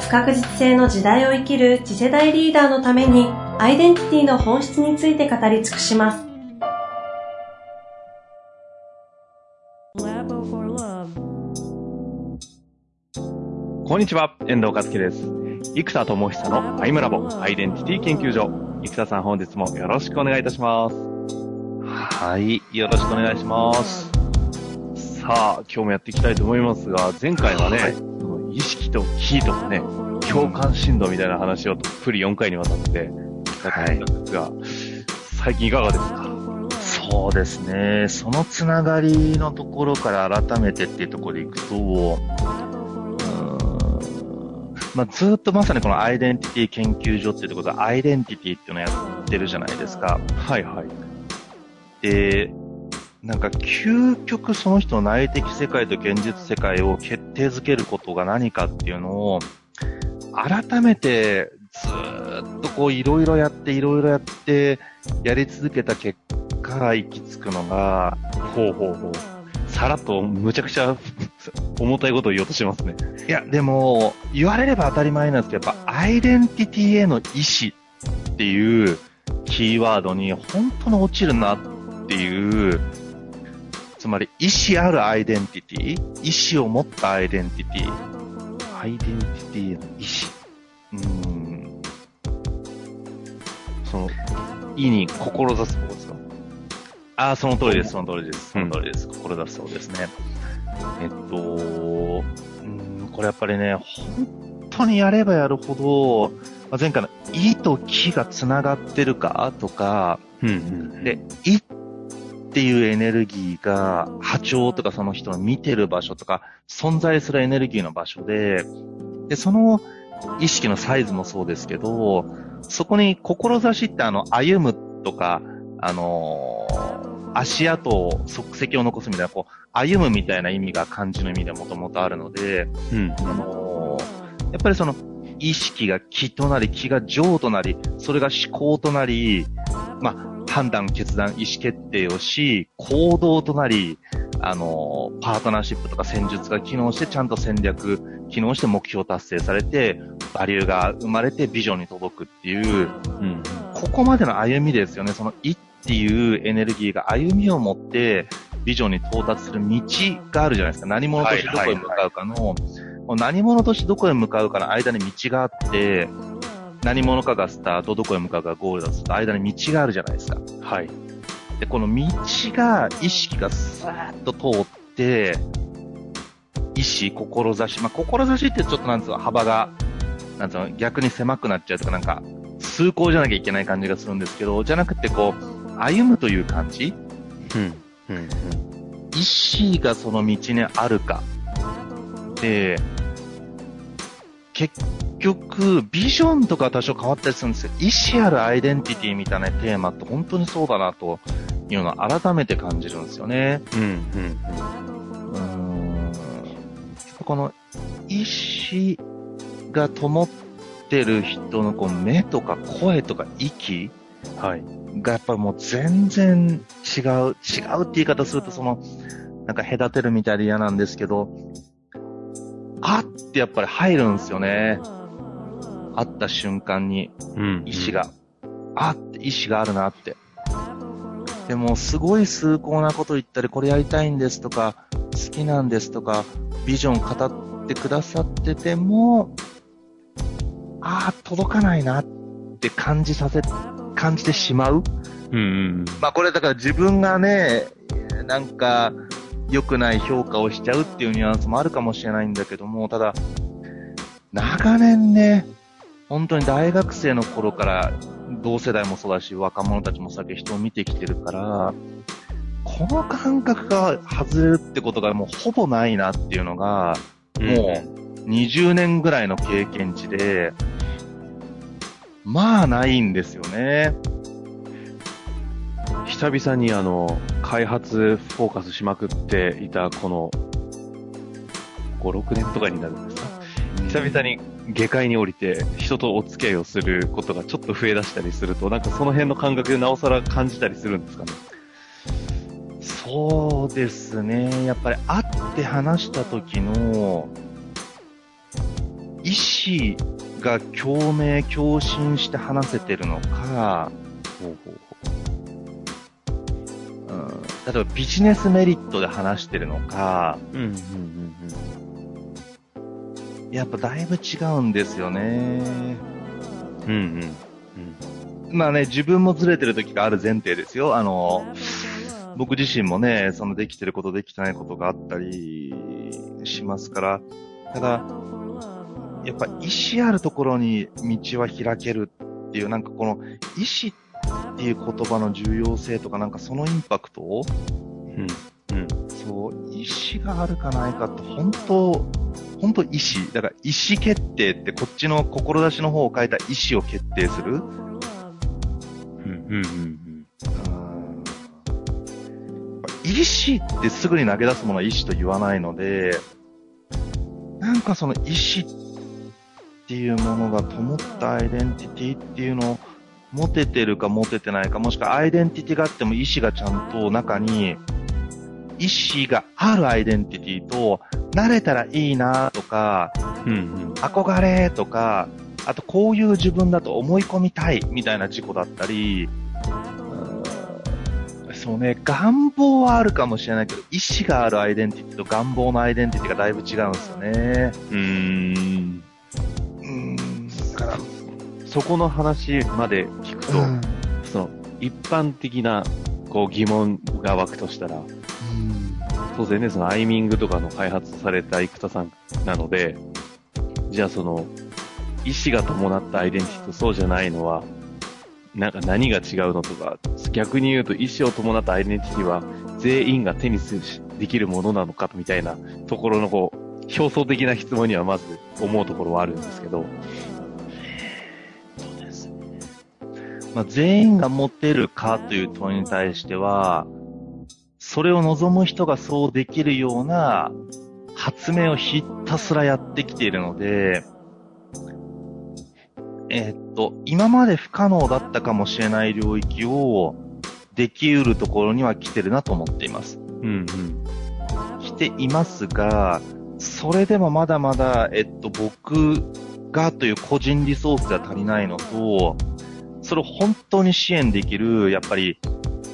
不確実性の時代を生きる次世代リーダーのためにアイデンティティの本質について語り尽くします。こんにちは、遠藤和樹です。生田智久のアイムラボアイデンティティ研究所。生田さん本日もよろしくお願いいたします。はい、よろしくお願いします。さあ、今日もやっていきたいと思いますが、前回はね、はい意識とキーとかね、共感振動みたいな話をたっぷり4回にわたって伺ったんですが、はい、最近いかがですか？そうですね。そのつながりのところから改めてっていうところでいくと、まあ、ずっとまさにこのアイデンティティ研究所っていうところでアイデンティティっていうのをやってるじゃないですか。はいはい。で、なんか究極その人の内的世界と現実世界を決定づけることが何かっていうのを、改めてずっとこういろいろやっていろいろやってやり続けた結果行き着くのが、ほうほうほう。さらっとむちゃくちゃ重たいことを言おうとしますね。いや、でも、言われれば当たり前なんですけど、やっぱアイデンティティへの意思っていうキーワードに本当に落ちるなっていうつまり、意思あるアイデンティティ意思を持ったアイデンティティアイデンティティの意思。うん。その、意に志すことですか？ああ、その通りです、その通りです。その通りです。うん、志すそうですね。えっと、うん、これやっぱりね、本当にやればやるほど、まあ、前回の意と気が繋がってるかとか、うんうん、で、意っっていうエネルギーが波長とかその人の見てる場所とか存在するエネルギーの場所で、で、その意識のサイズもそうですけど、そこに志ってあの歩むとか、あのー、足跡を、足跡を残すみたいな、こう、歩むみたいな意味が漢字の意味でもともとあるので、うん、あのー、やっぱりその、意識が気となり、気が情となり、それが思考となり、まあ、判断、決断、意思決定をし、行動となり、あの、パートナーシップとか戦術が機能して、ちゃんと戦略、機能して目標達成されて、バリューが生まれてビジョンに届くっていう、うん、ここまでの歩みですよね。その、いっていうエネルギーが歩みを持って、ビジョンに到達する道があるじゃないですか。何者としてどこへ向かうかの、はいはいはい、何者としてどこへ向かうかの間に道があって、何者かがスタート、どこへ向かうかゴールだと間に道があるじゃないですか。はい。で、この道が、意識がスーッと通って、意志、志、まあ、志ってちょっとなんつうの、幅が、なんつうの、逆に狭くなっちゃうとか、なんか、通行じゃなきゃいけない感じがするんですけど、じゃなくてこう、歩むという感じ？うん。うん。うん。意志がその道にあるか。で、結局、ビジョンとか多少変わったりするんですけど、意思あるアイデンティティみたいなテーマって本当にそうだなというのを改めて感じるんですよね。うん、うん、うん。この意思が灯ってる人のこう目とか声とか息。がやっぱりもう全然違う、違うって言い方するとその、なん。か隔てるみたいで嫌なん。ですけど、あってやっぱり入るんですよね。会った瞬間に、意志が、うん、あって意志があるなって。でも、すごい崇高なこと言ったり、これやりたいんですとか、好きなんですとか、ビジョン語ってくださってても、ああ、届かないなって感じさせ、感じてしまう。うん、うん。まあこれだから自分がね、なんか、良くない評価をしちゃうっていうニュアンスもあるかもしれないんだけども、ただ、長年ね、本当に大学生の頃から同世代もそうだし、若者たちも先人を見てきてるから、この感覚が外れるってことがもうほぼないなっていうのが、もう20年ぐらいの経験値で、まあないんですよね。久々にあの、開発フォーカスしまくっていたこの、5、6年とかになるんですか？久々に下界に降りて人とお付き合いをすることがちょっと増え出したりすると、なんかその辺の感覚でなおさら感じたりするんですかね？そうですね。やっぱり会って話した時の意思が共鳴、共振して話せてるのか、ほうほうほううん、例えばビジネスメリットで話してるのか、うん、うん、うん、やっぱだいぶ違うんですよね。うん。うん、うん。まあね、自分もずれてる時がある前提ですよ。あの、僕自身もね、そのできてることできてないことがあったりしますから、ただ、やっぱ意志あるところに道は開けるっていう、なんかこの意志っていう言葉の重要性とか、なんかそのインパクトを、うん、うん。そう、意志があるかないかって、本当、本当意志。だから意思決定ってこっちの志の方を変えた意志を決定する。うん、うん、うん。意志ってすぐに投げ出すものは意志と言わないので、なんかその意志っていうものが灯ったアイデンティティっていうのを持ててるか持ててないか、もしくはアイデンティティがあっても意志がちゃんと中に意志があるアイデンティティと、慣れたらいいなとか、うん、うん。憧れとか、あとこういう自分だと思い込みたいみたいな事故だったり、そうね、願望はあるかもしれないけど、意志があるアイデンティティと願望のアイデンティティがだいぶ違うんですよね。うーん。そこの話まで聞くと、その、一般的な、こう疑問が湧くとしたら、当然ね、そのアイミングとかの開発された生田さんなので、じゃあその、意思が伴ったアイデンティティとそうじゃないのは、なんか何が違うのとか、逆に言うと意思を伴ったアイデンティティは全員が手にするしできるものなのかみたいなところのこう、表層的な質問にはまず思うところはあるんですけど、まあ、全員が持てるかという問いに対しては、それを望む人がそうできるような発明をひたすらやってきているので、えーっと、今まで不可能だったかもしれない領域をできうるところには来てるなと思っています。うんうん。来ていますが、それでもまだまだ、えっと、僕がという個人リソースが足りないのと、それを本当に支援できる、やっぱり、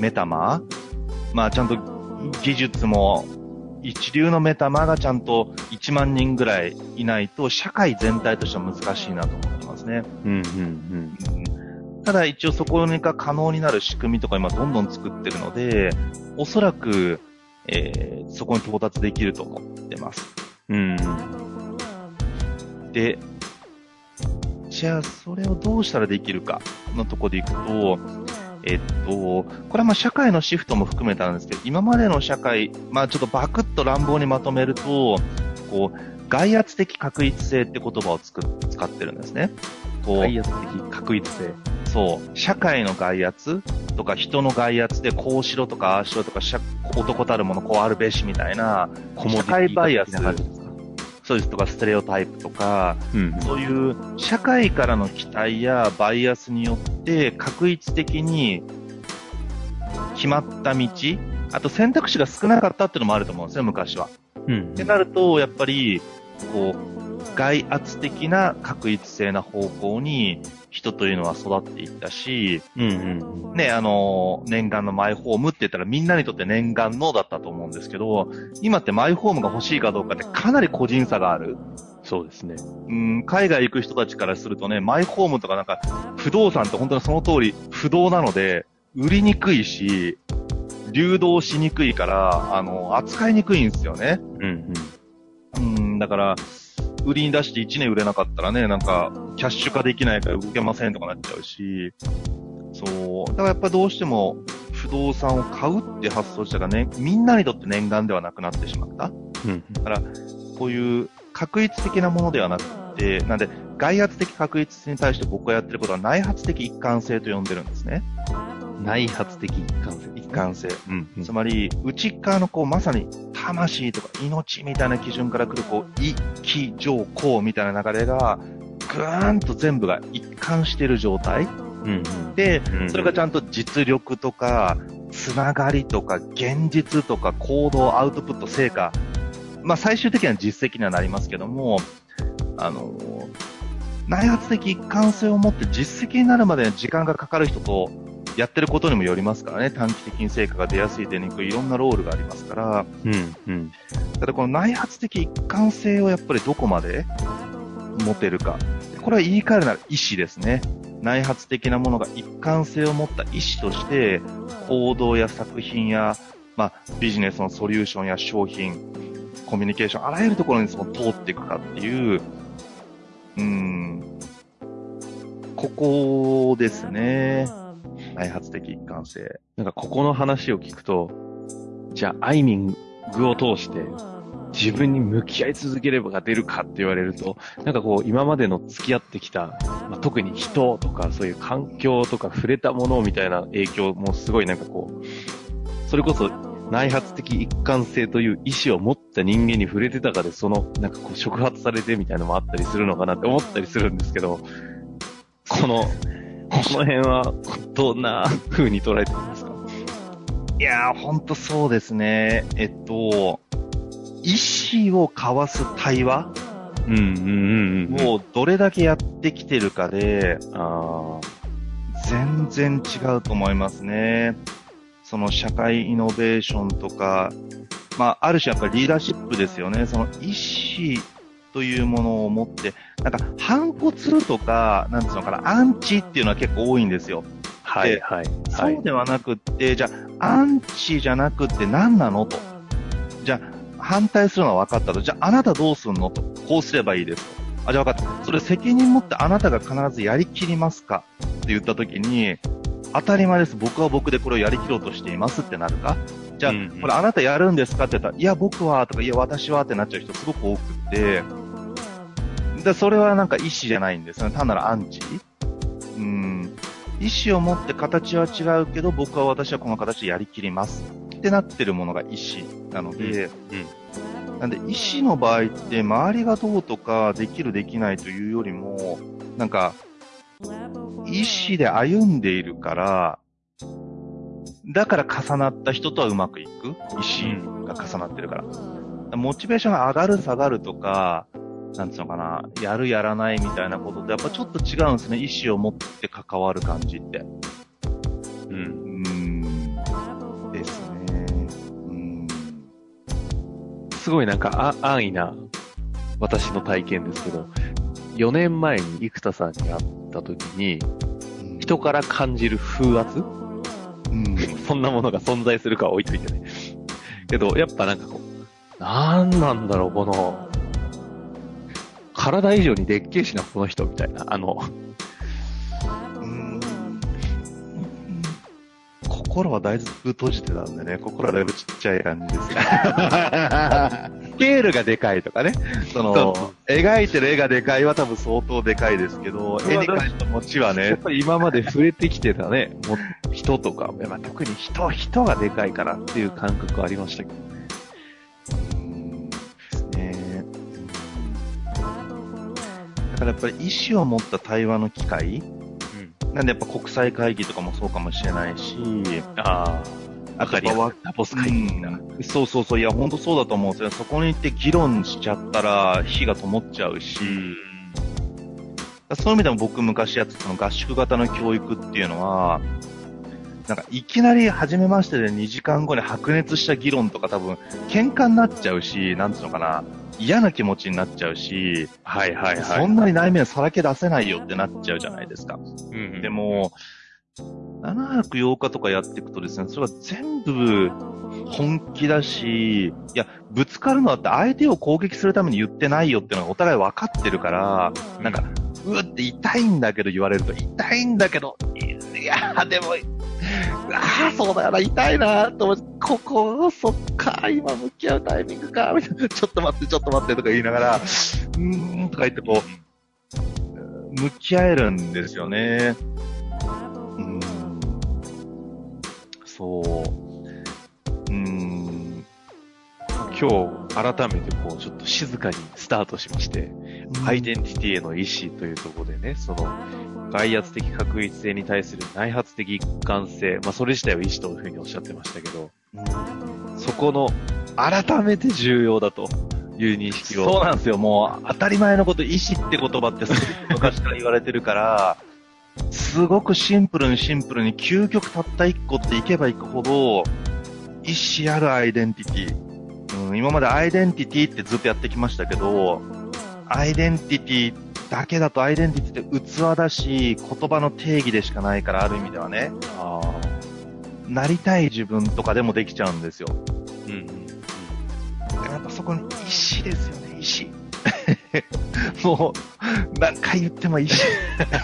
メタマまあ、ちゃんと技術も、一流のメタマがちゃんと1万人ぐらいいないと、社会全体としては難しいなと思ってますね。うんうんただ一応そこが可能になる仕組みとか今どんどん作ってるので、おそらく、えーそこに到達できると思ってます。うん。うん。で、じゃあそれをどうしたらできるかのとこでいくと、えっと、これはまあ社会のシフトも含めたんですけど、今までの社会、まあちょっとバクッと乱暴にまとめると、こう、外圧的確一性って言葉をつく使ってるんですね。こう外圧的確一性。そう、社会の外圧とか人の外圧でこうしろとかああしろとか社男たるものこうあるべしみたいな、社会バイアス的な感じですかそうですとかステレオタイプとか、うんそういう社会からの期待やバイアスによって確一的に決まった道、あと選択肢が少なかったっていうのもあると思うんですよ、昔は。うんってなると、やっぱり、こう、外圧的な確一性な方向に人というのは育っていったし、うんうんね、あの、念願のマイホームって言ったらみんなにとって念願のだったと思うんですけど、今ってマイホームが欲しいかどうかってかなり個人差がある。そうですね。うん、海外行く人たちからするとね、マイホームとかなんか、不動産って本当にその通り不動なので、売りにくいし、流動しにくいから、あの、扱いにくいんですよね。うんうん、だから、売りに出して1年売れなかったらね、なんか、キャッシュ化できないから動けませんとかなっちゃうし、そう。だからやっぱどうしても、不動産を買うって発想したがね、みんなにとって念願ではなくなってしまった。うん。うん。こういう確率的なものではなくて、なんで、外圧的確率に対して僕がやってることは内発的一貫性と呼んでるんですね。内発的一貫性。一貫性。うん、うん、つまり、内側のこう、まさに魂とか命みたいな基準から来る、こう、意、気、情、行みたいな流れが、ぐーんと全部が一貫している状態。うん、うん、で、それがちゃんと実力とか、つながりとか、現実とか、行動、アウトプット、成果。まあ、最終的には実績にはなりますけども、あの内発的一貫性を持って実績になるまで時間がかかる人と、やってることにもよりますからね、短期的に成果が出やすい、出にくい、いろんなロールがありますから、うん、うん。ただこの内発的一貫性をやっぱりどこまで持てるか。これは言い換えるなら意思ですね。内発的なものが一貫性を持った意思として、行動や作品や、まあ、ビジネスのソリューションや商品、コミュニケーション、あらゆるところにその通っていくかっていう、うん、ここですね。内発的一貫性。なんかここの話を聞くと、じゃあ、アイミングを通して、自分に向き合い続ければが出るかって言われると、なんかこう、今までの付き合ってきた、まあ、特に人とか、そういう環境とか触れたものみたいな影響もすごいなんかこう、それこそ内発的一貫性という意志を持った人間に触れてたかで、その、なんかこう、触発されてみたいなのもあったりするのかなって思ったりするんですけど、この、この辺は、どんな風に捉えてるんですか？いやー、ほんとそうですね。えっと、意思を交わす対話？うんうんうん、をどれだけやってきてるかで、あ全然違うと思いますね。その社会イノベーションとか、まあ、ある種やっぱりリーダーシップですよね。その意思というものを持って、なんか反骨とか、なんつうのかな、アンチっていうのは結構多いんですよ。はい、はい。そうではなくって、じゃあ、アンチじゃなくって何なのと。じゃあ、反対するのは分かったと。じゃあ、あなたどうすんのと。こうすればいいですと。あ、じゃあ分かった。それ責任持ってあなたが必ずやりきりますかって言ったときに、当たり前です。僕は僕でこれをやりきろうとしていますってなるかじゃあ、うんうん、これあなたやるんですかって言ったら、いや、僕はとか、いや、私はってなっちゃう人すごく多くって、で、それはなんか意思じゃないんですね。単なるアンチ。うん。意思を持って形は違うけど、僕は私はこの形でやりきります。ってなってるものが意思なので、うん、うん、なんで意思の場合って周りがどうとかできるできないというよりも、なんか、意思で歩んでいるから、だから重なった人とはうまくいく意思が重なってるから。モチベーションが上がる下がるとか、なんつうのかな、やるやらないみたいなことってやっぱちょっと違うんですね。意思を持って関わる感じって。うん。うん。ですね。うん。すごいなんかあ安易な私の体験ですけど、4年前に生田さんに会った時に、人から感じる風圧？うん。そんなものが存在するかは置いといてね。けど、やっぱなんかこう、なんなんだろう、この、体以上にでっけえしな、この人、みたいな。あの、心はだいぶ閉じてたんでね、心はだいぶちっちゃい感じですね。スケールがでかいとかね。その、描いてる絵がでかいは多分相当でかいですけど、絵に関して持ちはね。やっぱり今まで触れてきてたね、も人とか、まあ、特に人、人がでかいからっていう感覚ありましたけどだからやっぱり意思を持った対話の機会、うん、なんでやっぱ国際会議とかもそうかもしれないし、ああ、あかりダボス会議みたいな、うん。そうそうそう、いや本当そうだと思うんですよ。そこに行って議論しちゃったら火が灯っちゃうし、うん、そういう意味でも僕昔やってたの合宿型の教育っていうのは、なんかいきなり初めましてで2時間後に白熱した議論とか多分喧嘩になっちゃうし、なんつうのかな、嫌な気持ちになっちゃうし、はいはいはい。そんなに内面さらけ出せないよってなっちゃうじゃないですか。うん、うん、でも、7泊8日とかやっていくとですね、それは全部本気だし、いや、ぶつかるのはって相手を攻撃するために言ってないよっていうのがお互い分かってるから、なんか、うって痛いんだけど言われると、痛いんだけど、いや、でも、ああ、そうだよな、痛いなと思って、ここ、そっか、今向き合うタイミングか、みたいな、ちょっと待って、ちょっと待ってとか言いながら、うーん、とか言ってこう、向き合えるんですよね。うん。そう。うん。今日、改めてこう、ちょっと静かにスタートしまして、アイデンティティへの意思というところでね、その、外圧的確率性に対する内発的一貫性、まあそれ自体を意思というふうにおっしゃってましたけど、そこの改めて重要だという認識を。そうなんですよ。もう当たり前のこと、意思って言葉って昔から言われてるから、すごくシンプルにシンプルに究極たった一個っていけばいくほど、意思あるアイデンティティ。うん、今までアイデンティティってずっとやってきましたけど、アイデンティティだけだとアイデンティティって器だし、言葉の定義でしかないから、ある意味ではね。あなりたい自分とかでもできちゃうんですよ。うん。やっぱそこに意志ですよね、意志。もう、何回言っても意志。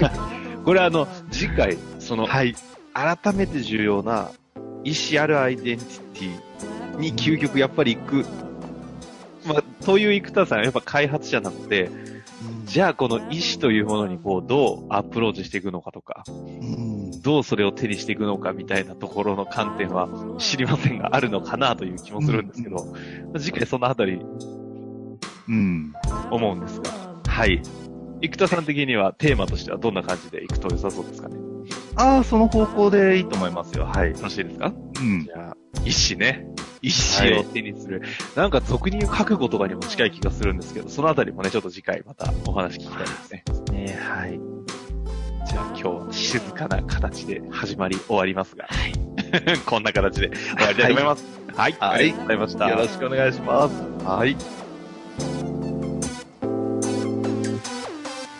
これあの、次回、その、はい。改めて重要な意志あるアイデンティティに究極やっぱり行く。まあ、という生田さんはやっぱ開発者なので、じゃあこの意思というものにこうどうアプローチしていくのかとか、うん、どうそれを手にしていくのかみたいなところの観点は知りませんがあるのかなという気もするんですけど、うん、次回そのあたり、うん、思うんですが、はい。生田さん的にはテーマとしてはどんな感じでいくと良さそうですかね？ああ、その方向でいいと思いますよ。はい。よろしいですか？うん。じゃあ、意思ね。意思を手にする。はい、なんか俗に言う覚悟とかにも近い気がするんですけど、そのあたりもね、ちょっと次回またお話聞きたいですね。ねはい。じゃあ今日は静かな形で始まり終わりますが、はい、こんな形で終わりたいと思います。はい。はい、ありがとうございました。よろしくお願いします。はい。